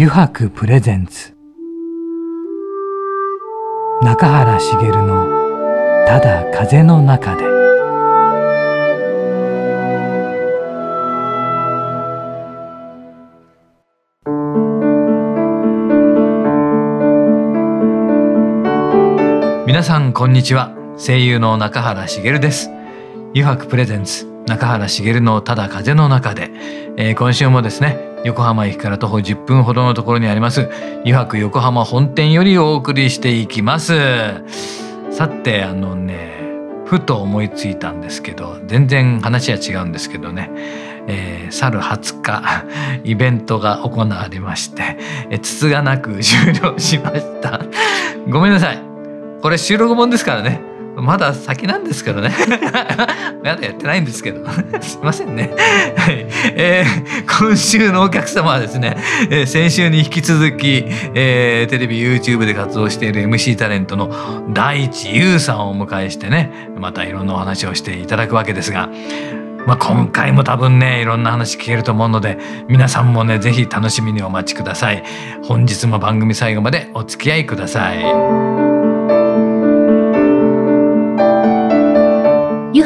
油白プレゼンツ。中原茂の「ただ風の中で」皆さんこんにちは。声優の中原茂です。油白プレゼンツ中原茂のただ風の中で、えー、今週もですね横浜駅から徒歩10分ほどのところにあります油白横浜本店よりお送りしていきます。さてあのねふと思いついたんですけど全然話は違うんですけどね、えー、去る20日 イベントが行われまして、えー、つつがなく終了しました。ごめんなさい。これ収録本ですからね。まだ先なんですけどね。まだやってないんですけど。すいませんね、はい。えー、今週のお客様はですね、えー、先週に引き続き、えー、テレビ YouTube で活動している MC タレントの大地優さんをお迎えしてねまたいろんなお話をしていただくわけですがまあ、今回も多分ねいろんな話聞けると思うので皆さんもね是非楽しみにお待ちください。本日も番組最後までお付き合いください。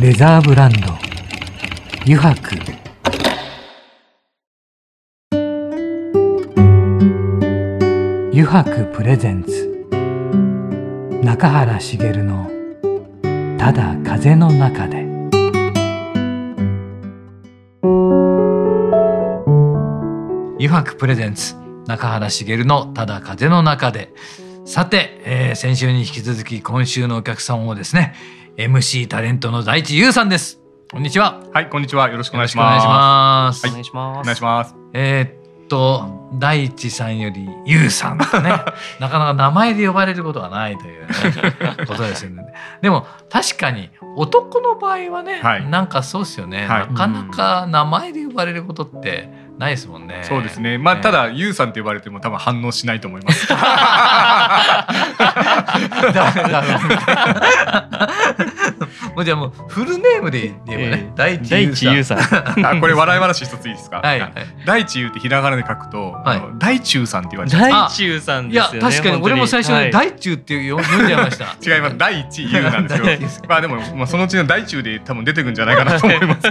レザーブランド。油白。油白プレゼンツ。中原茂の「ただ風の中で」油白プレゼンツ。中原茂の「ただ風の中で」さて、えー、先週に引き続き今週のお客さんをですね MC タレントの大地優さんです。こんにちは。はい、こんにちは。よろしくお願いします。お願いします。お願いします。えー、っと大地さんより優さんとね、なかなか名前で呼ばれることはないというね ことですよね。でも確かに男の場合はね、はい、なんかそうですよね、はい、なかなか名前で呼ばれることって。ないですもんね。そうですね。まあ、ただ、ゆうさんって呼ばれても、多分反応しないと思います。もうじゃもうフルネームで言えばね、大地優さん。あ、これ笑い話一ついいですか？はい。大地優ってひらがなで書くと、大中さんって言われちゃう。大中さんいや、確かに、俺も最初に大中って読んじゃいました。違います。大地優なんですけど。まあ、でも、まあ、そのうちの大中で、多分出てくんじゃないかなと思います。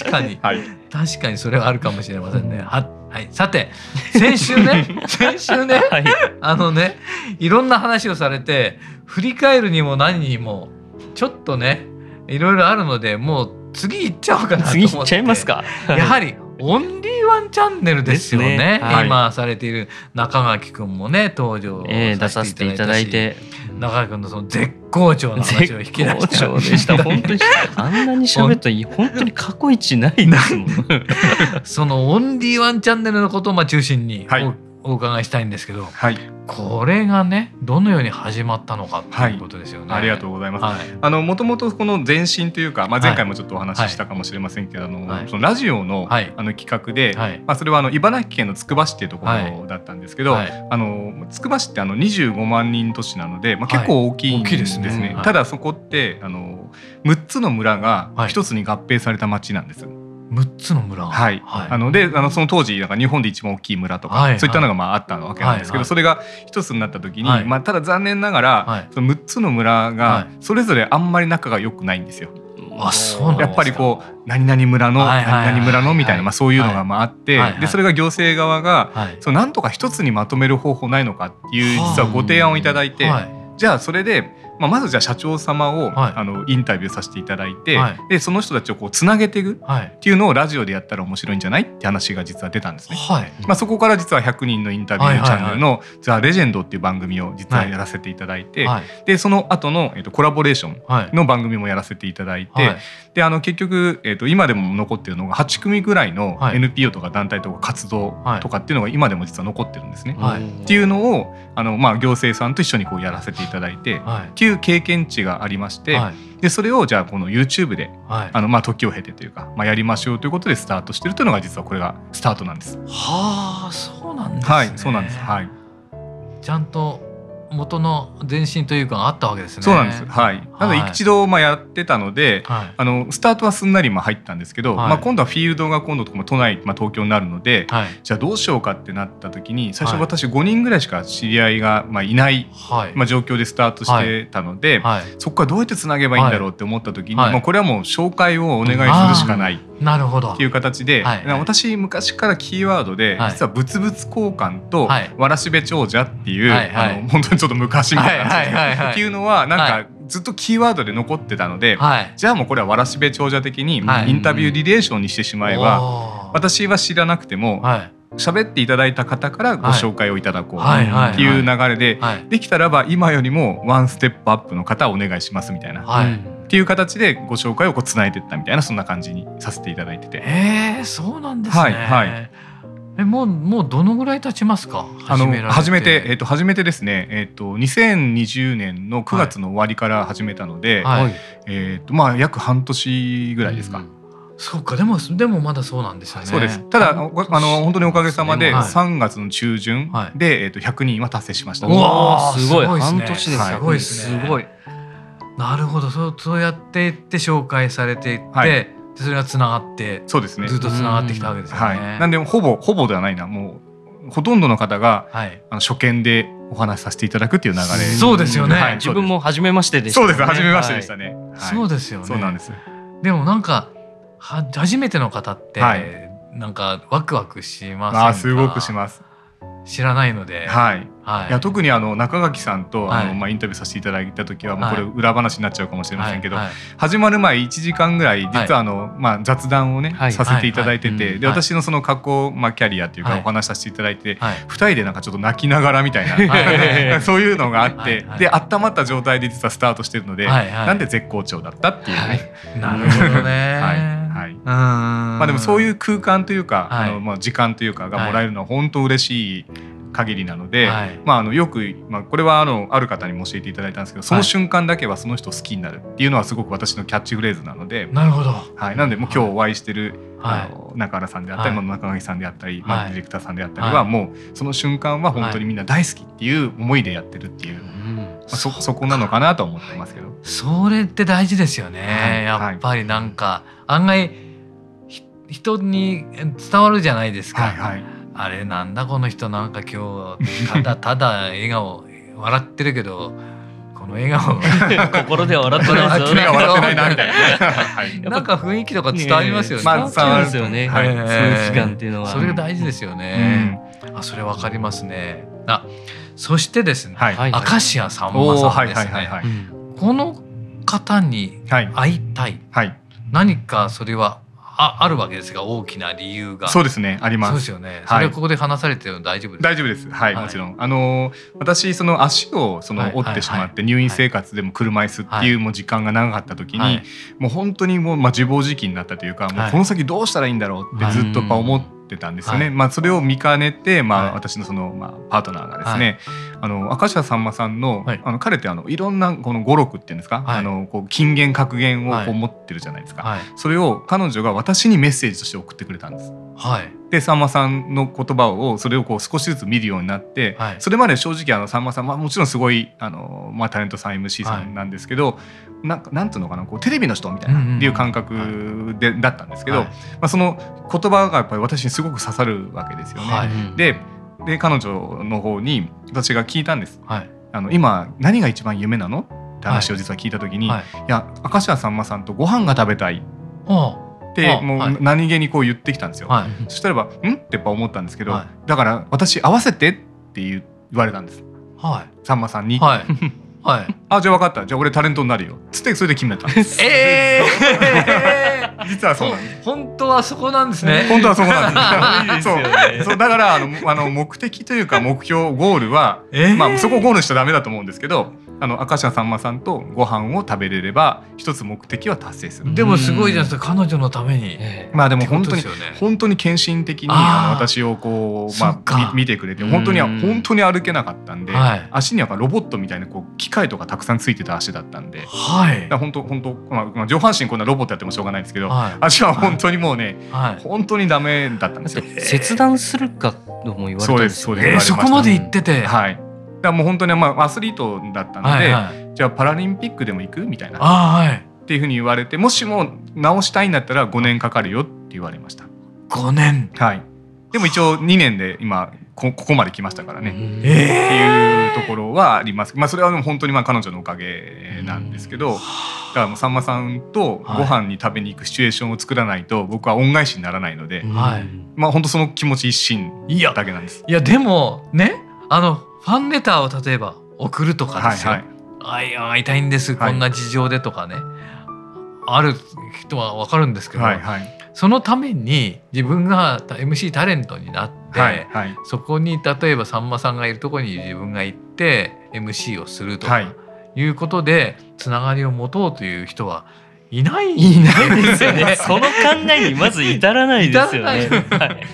確かに。はい。確かに、それはあるかもしれませんね。ははい、さて先週ね先週ね、はい、あのねいろんな話をされて振り返るにも何にもちょっとねいろいろあるのでもう次行っちゃおうかなと思って。次行っちゃいますか。やはりオンリーワンチャンネルですよね、ね。はい、今されている中垣君もね登場させていただいて中垣君のその絶好調の話を引き出した。でした。本当に。あんなに喋ったら本当に。過去一ないですもん。そのオンリーワンチャンネルのことをまあ中心に、はい。お伺いしたいんですけど、はい、これがねどのように始まったのかということですよね。はい、ありがとうございます。はい、あのもともとこの前身というか、まあ前回もちょっとお話ししたかもしれませんけど、あのそのラジオの、あの企画で、まあそれはあの茨城県のつくば市っていうところだったんですけど、あのつくば市ってあの25万人都市なので、まあ結構大きいんですね。ただそこってあの6つの村が一つに合併された町なんです。6つの村。はい、はい、あのであのその当時なんか日本で一番大きい村とか、はい、そういったのがまああったわけなんですけど、はい、それが一つになった時に、まあ、ただ残念ながら、その6つの村がそれぞれあんまり仲が良くないんですよ。あそうやっぱりこう何々村の何々村のみたいな、まあ、そういうのがまああって、でそれが行政側が、そのなんとか一つにまとめる方法ないのかっていう実はご提案をいただいて、じゃあそれでまあ、まずじゃあ社長様を、はい、あのインタビューさせていただいて、はい、でその人たちをこうつなげていくっていうのをラジオでやったら面白いんじゃないって話が実は出たんですね。はい、まあ、そこから実は100人のインタビューチャンネルの「ザ・レジェンド」っていう番組を実はやらせていただいて、でその後の、えーと、コラボレーションの番組もやらせていただいて、であの結局、えーと、今でも残ってるのが8組ぐらいの NPO とか団体とか活動とかっていうのが今でも実は残ってるんですね。っていうのをあの、まあ、行政さんと一緒にこうやらせていただいて、っていう経験値がありまして、でそれをじゃあこの YouTube で、あのまあ、時を経てというか、まあ、やりましょうということでスタートしてるというのが実はこれがスタートなんです。はあそうなんですね。はいそうなんです。はい。ちゃんと元の前身というかあったわけですね。そうなんです。はい。なので一度まあやってたので、はい、あのスタートはすんなりまあ入ったんですけど、はい、まあ今度はフィールドが今度とかも都内まあ東京になるので、はい、じゃあどうしようかってなった時に最初私5人ぐらいしか知り合いがまあいない、まあ状況でスタートしてたので、そこからどうやってつなげばいいんだろうって思った時に、まあこれはもう紹介をお願いするしかない。なるほど。っていう形で、はい、私昔からキーワードで、実は物々交換とわらしべ長者っていう、はい、あの本当にちょっと昔みたいな。っていうのはなんか、ずっとキーワードで残ってたので、はい、じゃあもうこれはわらしべ長者的にインタビューリレーションにしてしまえば、はい、私は知らなくても、はい、喋っていただいた方からご紹介をいただこうってい。う流れで、できたらば今よりもワンステップアップの方お願いしますみたいな。っていう形でご紹介をこうつないでいったみたいなそんな感じにさせていただいてて。えー、そうなんですね。はい、はいえもうもうどのぐらい経ちますか？あの初めて、えー、と初めてですね、えー、と2020年の9月の終わりから始めたので、はい、えーとまあ、約半年ぐらいですか。うん。そうかでもでもまだそうなんですよね。そうです。ただあの本当におかげさまで3月の中旬で、えー、と100人は達成しました。うわすごい。半年ですすごい。すごい。なるほど。そうそうやっていって紹介されていって、はい、それがつながってそうですね。ずっとつながってきたわけですよね。はい、なんでほぼほぼではないな。もうほとんどの方が、はい、あの初見でお話しさせていただくっていう流れ。そうですよね、はい、自分も初めましてでした、ね、そうです。初めましてでしたね、はい、そうですよね。そうなんですでもなんかは初めての方って、はい、なんかワクワクしますあすごくします。知らないので、はい、はい、いや特にあの中垣さんとあの、まあ、インタビューさせていただいた時は、もうこれ裏話になっちゃうかもしれませんけど、始まる前1時間ぐらい実はあの、まあ、雑談をね、させていただいてて、で私のその加工、まあ、キャリアっていうかお話しさせていただいて、は2人でなんかちょっと泣きながらみたいな、そういうのがあって、で温まった状態で実はスタートしてるので、なんで絶好調だったっていう。ね。なるほどね、はい。はい、まあでもそういう空間というか、あのまあ時間というかがもらえるのは本当嬉しい限りなので、はい、まあ、あのよく、まあ、これはあのある方にも教えていただいたんですけどその瞬間だけはその人を好きになるっていうのはすごく私のキャッチフレーズなのでなるほど、はい、なのでもう今日お会いしてる、はい、あの中原さんであったり、はい、中垣さんであったり、まあ、ディレクターさんであったりは、もうその瞬間は本当にみんな大好きっていう思いでやってるっていう、まあ、そそこなのかなと思ってますけど。それって大事ですよね、やっぱりなんか、案外人に伝わるじゃないですか。はいはいあれなんだこの人なんか今日ただただ笑顔笑ってるけどこの笑顔 心では笑ってないですよね。笑ってないなみたいな。はい、なんか雰囲気とか伝わりますよね。まあ伝わるですよね。はい、そういう期間っていうのは。それが大事ですよね。うん、あそれわかりますね。あそしてですね、はい、明石家さんまさんですね。この方に会いたい。はい、何かそれはああるわけですが大きな理由が。そうですねあります。そうですよね。それここで話されてるの大丈夫です大丈夫です。はい、はい、もちろん。あの私その足をその折ってしまって入院生活でも車椅子っていうもう時間が長かった時に、はい、もう本当にもうまあ自暴自棄になったというかもうこの先どうしたらいいんだろうってずっと思ってたんですよね。はい、まあそれを見かねて、まあ私のそのまあパートナーがですね、はい、あの明石家さんまさんの、はい、あの彼ってあのいろんなこの語録っていうんですか、あのこう金言格言をこう持ってるじゃないですか。それを彼女が私にメッセージとして送ってくれたんです。はい。でさんまさんの言葉をそれをこう少しずつ見るようになって、はい、それまで正直あのさんまさん、まあ、もちろんすごいあの、まあ、タレントさん MC さんなんですけど、はい、なんかなんていうのかなこうテレビの人みたいなっていう感覚で、だったんですけど、はい、まあ、その言葉がやっぱり私にすごく刺さるわけですよね。でで彼女の方に私が聞いたんです。あの今何が一番夢なの？って話を実は聞いた時に、い、や明石家さんまさんとご飯が食べたい。ってもう何気にこう言ってきたんですよ、はい、そしたらば「ん?」ってやっぱ思ったんですけど、はい、だから私合わせてって言われたんです、はい、さんまさんに。はい。はい、あじゃあ分かった。じゃあ俺タレントになるよ。つってそれで決めたんです。ええー、実はそうなんです本当はそこなんですね。本当はそこなんです。そう。そうだからあのあの目的というか目標ゴールは、えー、まあそこをゴールしちゃダメだと思うんですけどあの明石家さんまさんとご飯を食べれれば一つ目的は達成する。でもすごいじゃないですか彼女のために、まあでも本当に、ね、本当に献身的にあの私をこうまあ見てくれて本当に本当に歩けなかったんで、はい、足にはロボットみたいなこう機械とかたくさんついてた足だったんで、はい、本当本当まあ上半身こんなロボットやってもしょうがないですけど、はい、足は本当にもうね、はい、本当にダメだったんですよ。切断するかとも言われたんですよ、ね、そうですそうです、えー、そこまで言ってて、はい。だもう本当にまあアスリートだったので、はいはい、じゃあパラリンピックでも行くみたいな。あ、はい、っていうふうに言われてもしも直したいんだったら5年かかるよって言われました。5年。はい。でも一応2年で今こここまで来ましたからね、えー、っていうところはあります。まあそれは本当にまあ彼女のおかげなんですけどだからもうさんまさんとご飯に食べに行くシチュエーションを作らないと僕は恩返しにならないので、はい、まあ本当その気持ち一心だけなんです。いやでもね？あのファンレターを例えば送るとかですよ、はいはい。会いいたいんです、こんな事情でとかね。ある人は分かるんですけど、はいはい、そのために自分が MC タレントになって、はいはい、そこに例えばさんまさんがいるところに自分が行って MC をするとか、いうことでつながりを持とうという人はいないいないですよね。その考えにまず至らないですよね。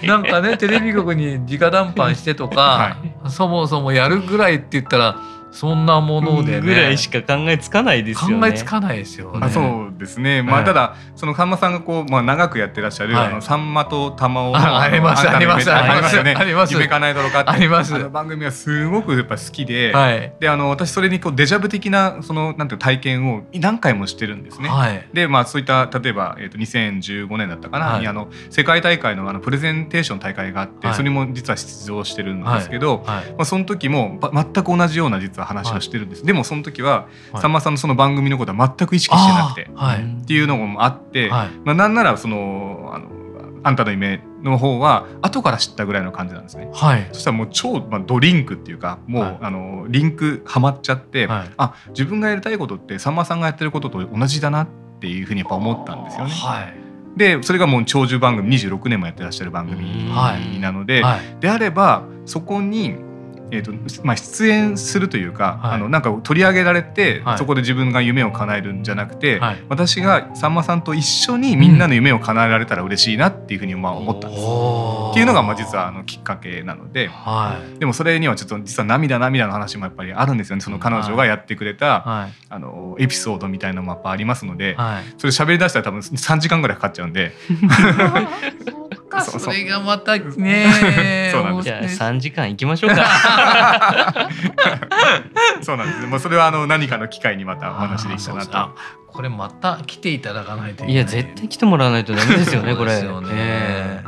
なんかねテレビ局に直談判してとか、はい、そもそもやるぐらいって言ったらそんなもので、ね、ぐらいしか考えつかないですよね。考えつかないですよ、ね、あそうですね。まあ、ただそのさんまさんがこうまあ長くやってらっしゃる、はい、あのさんまと玉を ありますありますありますよね。あります夢叶えだろうかあります。あの番組はすごくやっぱ好きで、はい、であの私それにこうデジャブ的なそのなんていう体験を何回もしてるんですね。はい、でまあそういった例えばえっ、ー、と2015年だったかな、はい、あの世界大会のあのプレゼンテーション大会があって、それも実は出場してるんですけど、まあその時も全く同じような実は話をしてるんです。でもその時は、はい、さんまさんのその番組のことは全く意識してなくて、はい、っていうのもあって、はい、まあ、なんならそのあのあんたの夢の方は後から知ったぐらいの感じなんですね。はい、そしたらもう超、まあ、ドリンクっていうかもう、はい、あのリンクはまっちゃって、はい、あ自分がやりたいことってさんまさんがやってることと同じだなっていうふうにやっぱ思ったんですよね。はい、でそれがもう長寿番組26年もやってらっしゃる番組なので、であればそこにえーとまあ、出演するというか、はい、あのなんか取り上げられて、はい、そこで自分が夢を叶えるんじゃなくて、はい、私がさんまさんと一緒にみんなの夢を叶えられたら嬉しいなっていうふうにまあ思ったんです。っていうのがまあ実はあのきっかけなので、でもそれにはちょっと実は涙涙の話もやっぱりあるんですよね。その彼女がやってくれた、あのエピソードみたいなのもやっぱありますので、それ喋り出したら多分3時間ぐらいかかっちゃうんで。かそれがまたね そうなんです。じゃあ3時間行きましょうか。そうなんです。もうそれはあの何かの機会にまたお話できたなと。これまた来ていただかないといや絶対来てもらわないとダメですよねこれ ですよね、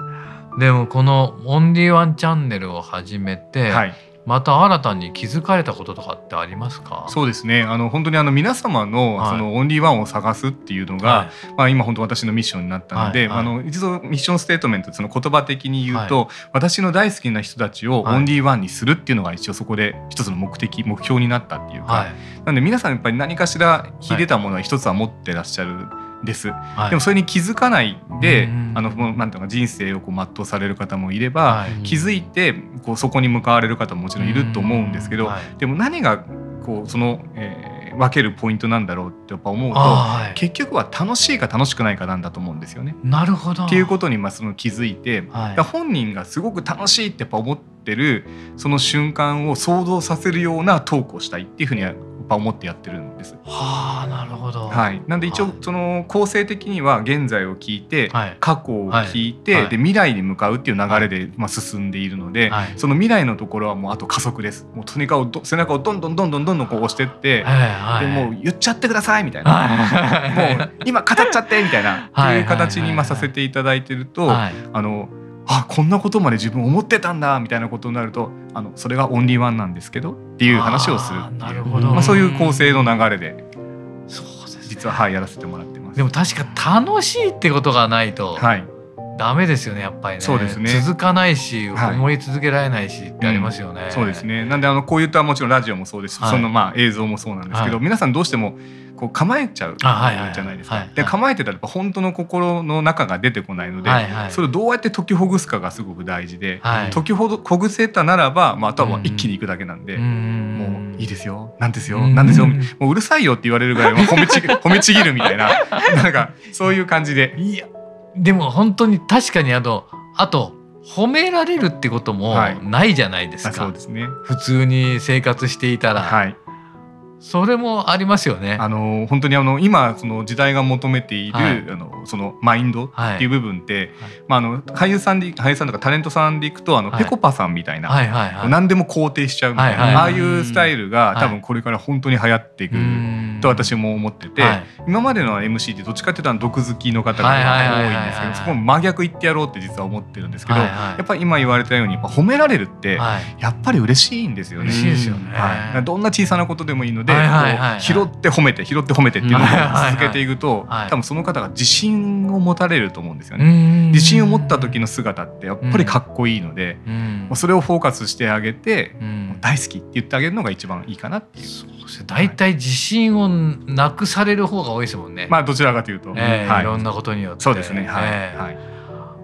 でもこの「オンリーワンチャンネル」を始めて、はいまた新たに気づかれたこととかってありますか？そうですね。あの本当にあの皆様のそのオンリーワンを探すっていうのが、はい、まあ、今本当私のミッションになったので、はい。はい、あの一度ミッションステートメントその言葉的に言うと、私の大好きな人たちをオンリーワンにするっていうのが一応そこで一つの目的目標になったっていうか、なんで皆さんやっぱり何かしら秀でたものは一つは持ってらっしゃる。です、はい、でもそれに気づかないで、あのなんていうか人生をこう全うされる方もいれば、はい、気づいてこうそこに向かわれる方ももちろんいると思うんですけど、でも何がこうその、えー、分けるポイントなんだろうってやっぱ思うと、はい、結局は楽しいか楽しくないかなんだと思うんですよね。なるほどっていうことにまあその気づいて、はい、本人がすごく楽しいってやっぱ思ってるその瞬間を想像させるようなトークをしたいっていうふうにはぱ思ってやってるんです。はあなるほど。はい。なんで一応その構成的には現在を聞いて、はい、過去を聞いて、はい、で未来に向かうっていう流れでまあ進んでいるので、はい、その未来のところはもうあと加速です。もうとにかく背中をどんどんどんどんどんどんこう押してって、でもう言っちゃってくださいみたいな、もう今語っちゃってみたいなっていう形にまあさせていただいてると、あの。あこんなことまで自分思ってたんだみたいなことになるとあのそれがオンリーワンなんですけどっていう話をするなるほど、まあ、そういう構成の流れでそうです、ね、実ははいやらせてもらってます。でも確か楽しいってことがないと、はい、ダメですよねやっぱりね。そうですね。続かないし、思い続けられないしってありますよね、うん、そうですね。なんであのこういったもちろんラジオもそうです。し、はい、そのまあ映像もそうなんですけど、皆さんどうしてもこう構えちゃうじゃないですか。で構えてたらやっぱ本当の心の中が出てこないので、はいはい、それをどうやって解きほぐすかがすごく大事で、はい、解きほぐせたならば、まあ、あとは一気にいくだけなんで、うん、もういいですよ。なんですよ。なんですよ。もううるさいよって言われるぐらい褒めち 褒めちぎるみたいななんかそういう感じで。いやでも本当に確かにあとあと褒められるってこともないじゃないですか、はい、そうですね。普通に生活していたら、はい、それもありますよね。あの本当にあの今その時代が求めている、はい、あのそのマインドっていう部分って、はい、まああの俳優さんで俳優さんとかタレントさんでいくとあの、ぺこぱさんみたいな、はいはいはい、何でも肯定しちゃうみたいな、ああいうスタイルが多分これから本当に流行っていくと私も思ってて、今までの MC ってどっちかっていうと毒好きの方が多いんですけどそこも真逆言ってやろうって実は思ってるんですけど、やっぱり今言われたように褒められるってやっぱり嬉しいんですよね。嬉しいですよね、はい、どんな小さなことでもいいので、拾って褒めて拾って褒めてっていうのを続けていくと、多分その方が自信を持たれると思うんですよね。自信を持った時の姿ってやっぱりかっこいいので、うそれをフォーカスしてあげて、大好きって言ってあげるのが一番いいかなっていう。大体自信をなくされる方が多いですもんね。まあどちらかというと、えーはい、いろんなことによって。そうですね。はい。えー、はい。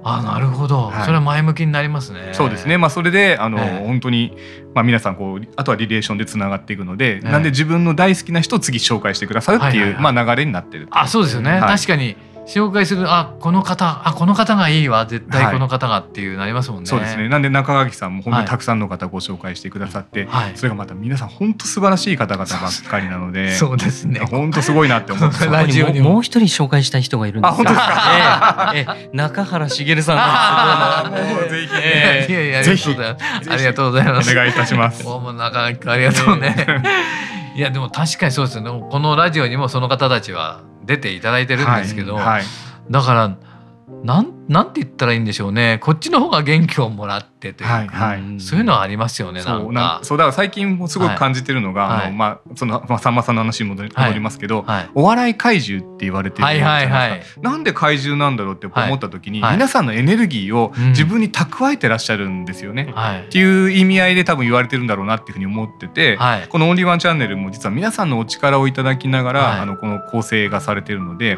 あなるほど、はい、それは前向きになりますね。そうですね。まあそれであの、えー、本当にまあ皆さんこうあとはリレーションでつながっていくので、えー、なんで自分の大好きな人を次紹介してくださるっていう、はいはいはい、まあ流れになってるあそうですよね、はい、確かに紹介するあこの方あこの方がいいわ絶対この方がっていうなりますもんね、はい、そうですね。なんで中垣さんも本当にたくさんの方ご紹介してくださって、はい、それがまた皆さん本当素晴らしい方々ばっかりなので そうですね。本当すごいなって思って ラジオにも。う一人紹介したい人がいるんですあ本当ですか、えー、えー、中原茂さんあもうぜひ、えー、いやいやぜひ。ありがとうございます。お願いいたします。もう中垣ありがとうね、いやでも確かにそうですね。このラジオにもその方たちは出ていただいてるんですけど、はいはい。だからなんなんて言ったらいいんでしょうね。こっちの方が元気をもらってというか、はいはい、そういうのはありますよねそうなそうだから最近もすごく感じてるのが、はい、あのまあその、まあ、さんまさんの話に戻り,、戻りますけど、はい、お笑い怪獣って言われてるじゃないですか、はいはいはい、なんで怪獣なんだろうって思った時に、皆さんのエネルギーを自分に蓄えてらっしゃるんですよね、っていう意味合いで多分言われてるんだろうなっていうふうに思ってて、この「オンリーワンチャンネル」も実は皆さんのお力をいただきながら、あのこの構成がされてるので、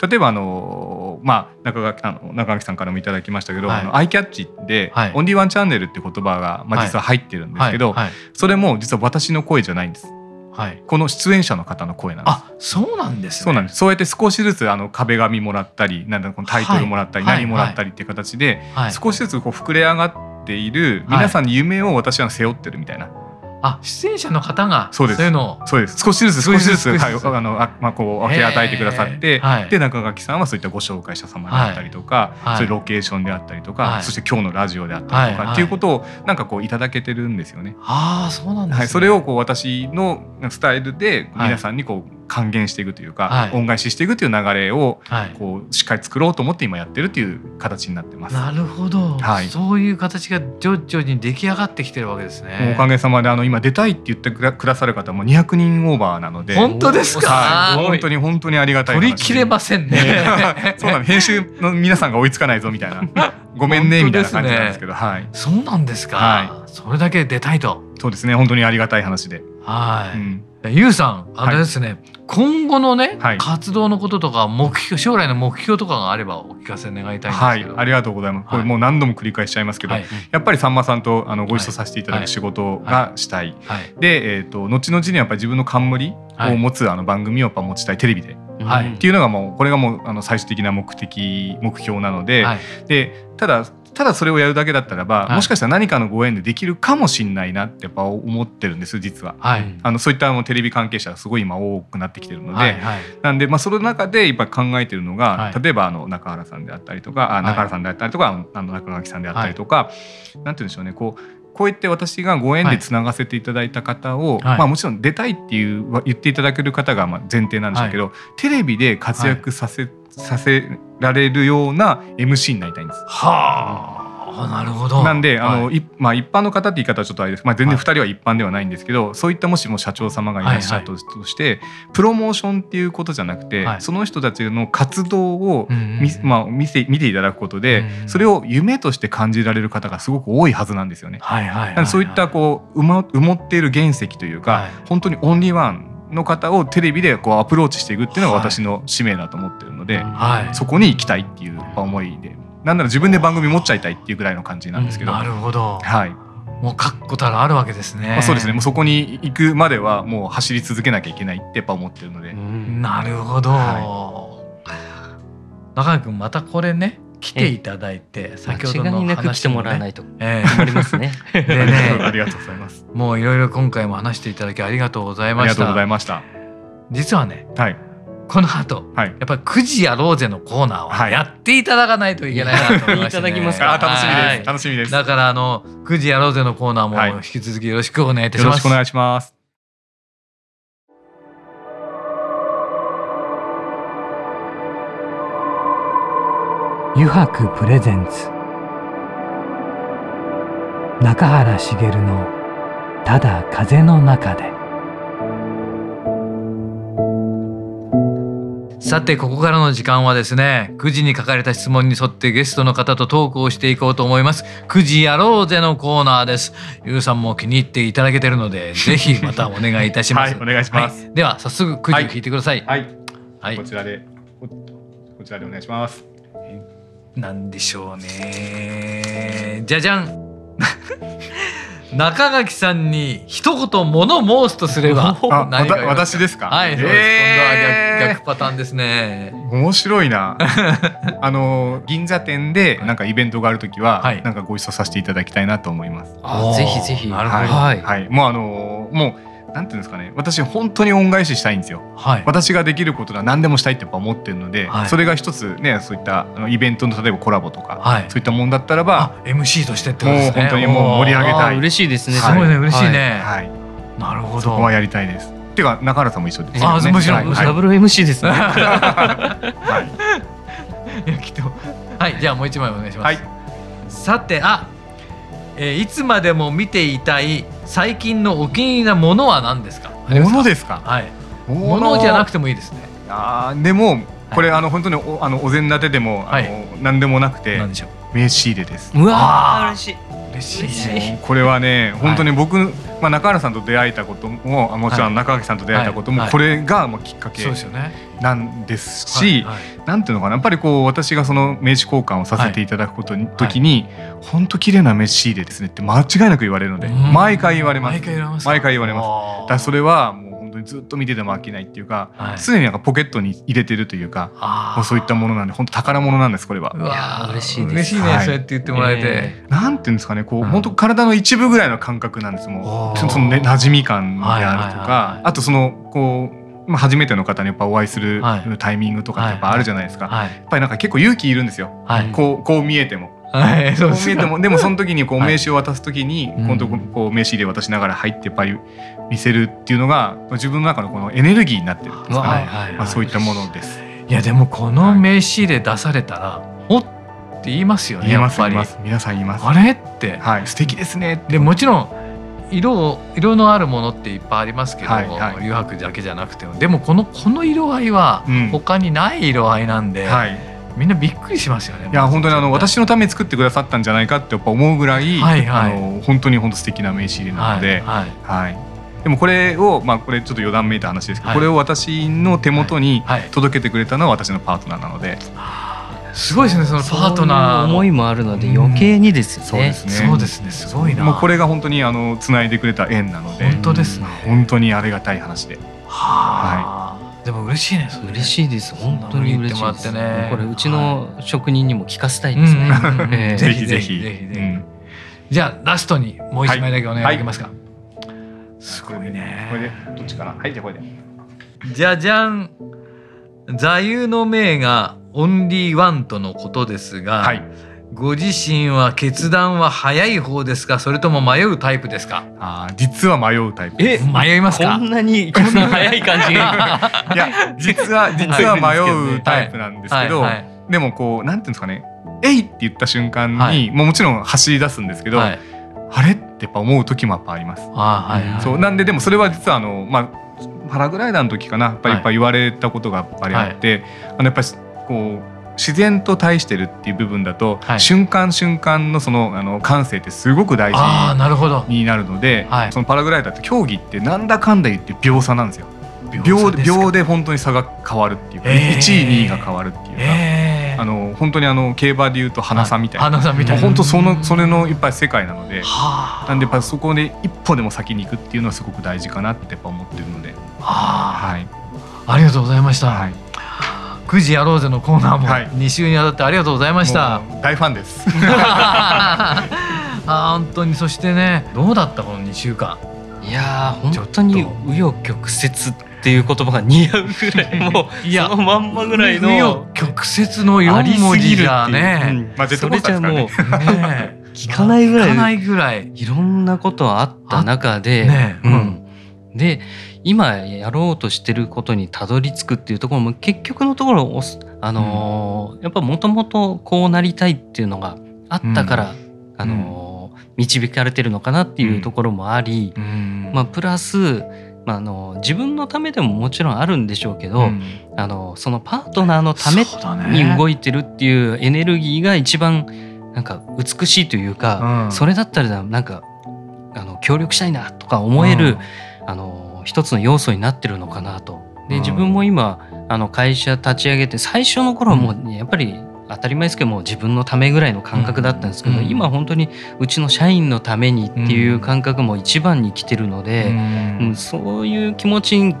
例えばあの、まあ、中垣あの中垣さんからもいただきましたけど、はい、あのアイキャッチで、はい、オンリーワンチャンネルって言葉が、まあ、実は入ってるんですけど、それも実は私の声じゃないんです。はい、この出演者の方の声なんです。あ、そうなんです、ね、そうなんです。そうやって少しずつあの壁紙もらったり、なんだこのタイトルもらったり、何もらったりってい。う形で、少しずつこう膨れ上がっている皆さんの夢を私は背負ってるみたいな。あ出演者の方がそういうのそうです。少しずつ少しずつ。はい、あのあ、まあ、こう分け与えてくださって、はい、で中垣さんはそういったご紹介者様であったりとか、はい、そういうロケーションであったりとか、はい、そして今日のラジオであったりとか、っていうことをなんかこういただけてるんですよね。ああそうなんです、ね、はい、それをこう私のスタイルで皆さんにこう、還元していくというか、はい、恩返ししていくという流れをこうしっかり作ろうと思って今やってるっていう形になってます。なるほど、はい、そういう形が徐々に出来上がってきてるわけですね。おかげさまであの今出たいって言ってくださる方も200人オーバーなので。本当ですか、はい、本当に本当にありがたい取り切れませんね。そうなの編集の皆さんが追いつかないぞみたいな。ごめんねみたいな感じなんですけど、はい、そうなんですか、はい、それだけ出たいと。そうですね。本当にありがたい話で。はい、うんゆうさんあれですね、はい、今後のね、はい、活動のこととか目標将来の目標とかがあればお聞かせ願いたいんですはい。ありがとうございます、これもう何度も繰り返しちゃいますけど、やっぱりさんまさんとあのご一緒させていただく仕事がしたい、で、えーと、後々にやっぱり自分の冠を持つあの番組をやっぱ持ちたいテレビで。はい、っていうのがもうこれがもうあの最終的な目的目標なので,、でただただそれをやるだけだったらば、はい、もしかしたら何かのご縁でできるかもしれないなってやっぱ思ってるんです実は、はい、あのそういったあのテレビ関係者がすごい今多くなってきてるので、はいはい、なんでまあその中で今考えてるのが、はい、例えばあの中原さんであったりとかあ中原さんであったりとか、あの中垣さんであったりとか、なんて言うんでしょうねこうこうやって私がご縁でつながせていただいた方を、はい、まあ、もちろん出たいっていう言っていただける方がまあ前提なんでしょうけど、はい、テレビで活躍させ,、させられるような MC になりたいんです。はあ。あなるほど。なんであの、はい、まあ、一般の方って言い方はちょっとあれです、まあ、全然2人は一般ではないんですけど、はい、そういったもしも社長様がいらっしゃるとして、はいはい、プロモーションっていうことじゃなくて、はい、その人たちの活動を見,、まあ、見せ見ていただくことで、それを夢として感じられる方がすごく多いはずなんですよね。はいはいはいそういったこう埋もっている原石というか、本当にオンリーワンの方をテレビでこうアプローチしていくっていうのが私の使命だと思ってるので、はい、そこに行きたいっていう思いでなんなら自分で番組持っちゃいたいっていうぐらいの感じなんですけど、うん、なるほど、はい、もう確固たるあるわけですね、まあ、そうですね。もうそこに行くまではもう走り続けなきゃいけないってやっぱ思ってるので、なるほど、はい、中井君またこれね来ていただいて、先ほどの話してもらわないと困りますね。でね、ありがとうございます。もういろいろ今回も話していただきありがとうございました。ありがとうございました。実はね、はい、この後、はい、やっぱり9時やろうぜのコーナーをやっていただかないといけないなと思いました、ね、いただきますか。楽しみです。楽しみです。だからあの9時やろうぜのコーナーも引き続きよろしくお願いいたします。よろしくお願いします。油白プレゼンツ。中原茂の「ただ風の中で」さてここからの時間はですね9時に書かれた質問に沿ってゲストの方とトークをしていこうと思います。9時やろうぜのコーナーです。ゆうさんも気に入っていただけてるので ぜひまたお願いいたします、はい、お願いします、はい、では早速9時を聞い。てください。はい、はい、こちらでこちらでお願いしますなんでしょうね。じゃじゃん。中垣さんに一言物申すとすれば。何か？私ですか？はいそうです、今度は逆逆パターンですね。面白いな。あの銀座店でなんかイベントがある時は、はい、なんかご一緒させていただきたいなと思います。あぜひぜひ。なるほど。はい、はい、もうあのもうなんていうんですかね。私本当に恩返ししたいんですよ、はい、私ができることは何でもしたいってやっぱ思ってるので、はい、それが一つねそういったあのイベントの例えばコラボとか、はい、そういったもんだったらば MC としてってことですね。もう本当にもう盛り上げたい。嬉しいですね。すごいね嬉しいね、はい、なるほど。はやりたいです。ていうか中原さんも一緒です、ね、あもちろん、ダブル MC ですね。はい。いやきっと。はいじゃあもう一枚お願いします、さてあえー、いつまでも見ていたい最近のお気に入りなものは何ですか？ものですか？はい。ものじゃなくてもいいですね。あでもこれ、はい、あの本当におあのお膳立てでも、はい、あの何でもなくて名刺入れです。うわ嬉しい嬉しい。これはね本当に僕、はい、まあ、中原さんと出会えたことももちろん中垣さんと出会えたことも、これがもうきっかけなんですし、なんていうのかなやっぱりこう私がその名刺交換をさせていただくことに、時に本当綺麗な名刺入れですねって間違いなく言われるので、毎回言われます。毎回言われますだそれはもうずっと見てても飽きないっていうか、はい、常になんかポケットに入れてるというかもうそういったものなんで本当宝物なんですこれは。いや嬉しい嬉しいね、はい、そうやって言ってもらえて。えー、なんていうんですかねこう、うん、本当体の一部ぐらいの感覚なんですもう。その、ね、馴染み感であるとか、あとそのこうまあ、初めての方にやっぱお会いするタイミングとかやっぱあるじゃないですか、やっぱりなんか結構勇気いるんですよ、こうこう見えても。はい、そう見えても でもその時にこう名刺を渡す時に、今度こう名刺入れ渡しながら入ってやっぱり見せるっていうのが自分の中のこのエネルギーになってるんですかね、まあ、そういったものです。いやでもこの名刺入れ出されたら、おって言いますよね言います皆さん言います。あれって。はい。素敵ですねでもちろん色色のあるものっていっぱいありますけど、はいはい、油白だけじゃなくても。でもこのこの色合いは他にない色合いなんで、うんはいみんなびっくりしますよね。いや本当にあの私のために作ってくださったんじゃないかってやっぱ思うぐらい、はいはい、あの本当に本当素敵な名刺入れなので、はい、はいはい、でもこれをまあこれちょっと余談めいた話ですけど、これを私の手元に届けてくれたのは私のパートナーなので。すごいですねそのパートナー思いもあるので余計にですよね。そうですね。そうですね。すごいな。もうこれが本当にあの繋いでくれた縁なので。本当ですね。本当にありがたい話で。はい。でも嬉しいね嬉しいです。本当に嬉しいです。ね。これうちの職人にも聞かせたいですね、ぜひぜひ。じゃあラストにもう一枚だけお願いできますか、すごいね。これでどっちかなはいじゃこれでじゃじゃん。座右の銘がオンリーワンとのことですが、はい、ご自身は決断は早い方ですか？それとも迷うタイプですか？あ実は迷うタイプえ迷いますか？こんなにこんな早い感じが いや実は 実は迷うタイプなんですけど、はい。はい、でもこうなんていうんですかね「えい!」って言った瞬間に、はい、もうもちろん走り出すんですけど、はい、あれ？ってやっぱ思う時もやっぱあります。あはい、はい、そうなんででもそれは実はあの、まあ、パラグライダーの時かな？やっぱりやっぱ言われたことがやっぱりあって、あのやっぱりこう自然と対してるっていう部分だと、はい、瞬間瞬間のそのあの感性ってすごく大事になるので、はい、そのパラグライダーって競技ってなんだかんだ言って秒差なんですよ。秒秒で本当に差が変わるっていうか、えー、1位2位が変わるっていうか、えー、あの本当にあの競馬でいうと花差みたいな、花差みたいな。本当そのそれのいっぱい世界なので、なんでやっぱそこで一歩でも先に行くっていうのはすごく大事かなってやっぱ思ってるので、はい、ありがとうございました。はい9時やろうぜのコーナーも2週にわたってありがとうございました、大ファンです。あ本当にそしてねどうだったこの2週間？いや本当に紆余曲折っていう言葉が似合うぐらいもう いやそのまんまぐらいの紆余曲折の4文字じゃね、まあ、それじゃもうね 聞かないぐらい。ないぐらい。いろんなことあった中で、ねうん、で今やろうとしてることにたどり着くっていうところも結局のところあのーうん、やっぱもともとこうなりたいっていうのがあったから、うん、あのー、導かれてるのかなっていうところもあり、うん、まあ、プラス、まあ、あの自分のためでももちろんあるんでしょうけど、あのそのパートナーのために動いてるっていうエネルギーが一番なんか美しいというか、それだったらなんかあの協力したいなとか思える、あの一つの要素になってるのかなと。で自分も今あの会社立ち上げて最初の頃はもうやっぱり当たり前ですけども自分のためぐらいの感覚だったんですけど、うん、今本当にうちの社員のためにっていう感覚も一番に来てるので、うん、そういう気持ちに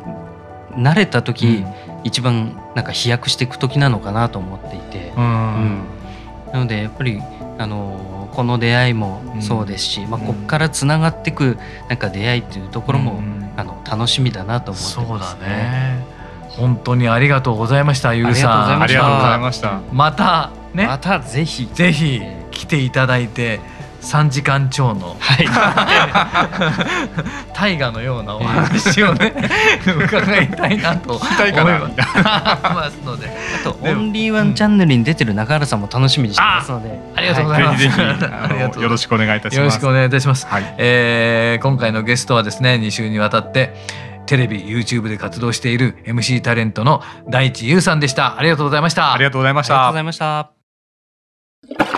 慣れた時、うん、一番なんか飛躍していく時なのかなと思っていて、うん、なのでやっぱりあのこの出会いもそうですし、まあ、ここからつながっていくなんか出会いっていうところも、あの楽しみだなと思ってますね。ね本当にありがとうございましたゆうさん。ありがとうございました。またね。またぜひぜひ来ていただいて。3時間超の、はい、大河のようなお話をね 伺いたいなと思いますので。あとオンリーワンチャンネルに出てる中原さんも楽しみにしてますので。ありがとうございます、はい、よろしくお願いいたします。よろしくお願いいたします、はい、えー、今回のゲストはですね2週にわたってテレビ YouTube で活動している MC タレントの大地優さんでした。ありがとうございました。ありがとうございました。ありがとうございました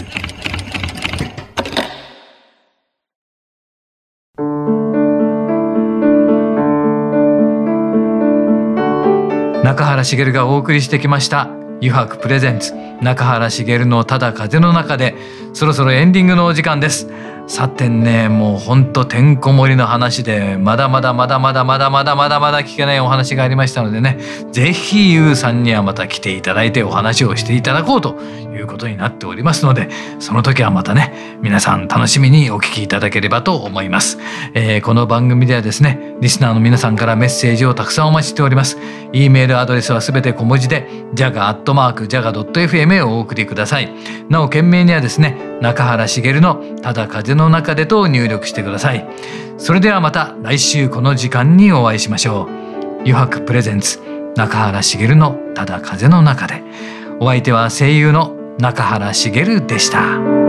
原茂がお送りしてきました「油白プレゼンツ中原茂のただ風の中で」そろそろエンディングのお時間です。さてねもうほんとてんこ盛りの話でまだまだまだまだまだまだまだまだ聞けないお話がありましたのでね是非ゆうさんにはまた来ていただいてお話をしていただこうとことになっておりますのでその時はまたね皆さん楽しみにお聞きいただければと思います、えー、この番組ではですねリスナーの皆さんからメッセージをたくさんお待ちしております。e メールアドレスはすべて小文字で jaga.jaga.fm へお送りください。なお件名にはですね中原茂のただ風の中でと入力してください。それではまた来週この時間にお会いしましょう。余白プレゼンツ中原茂のただ風の中で。お相手は声優の中原茂でした。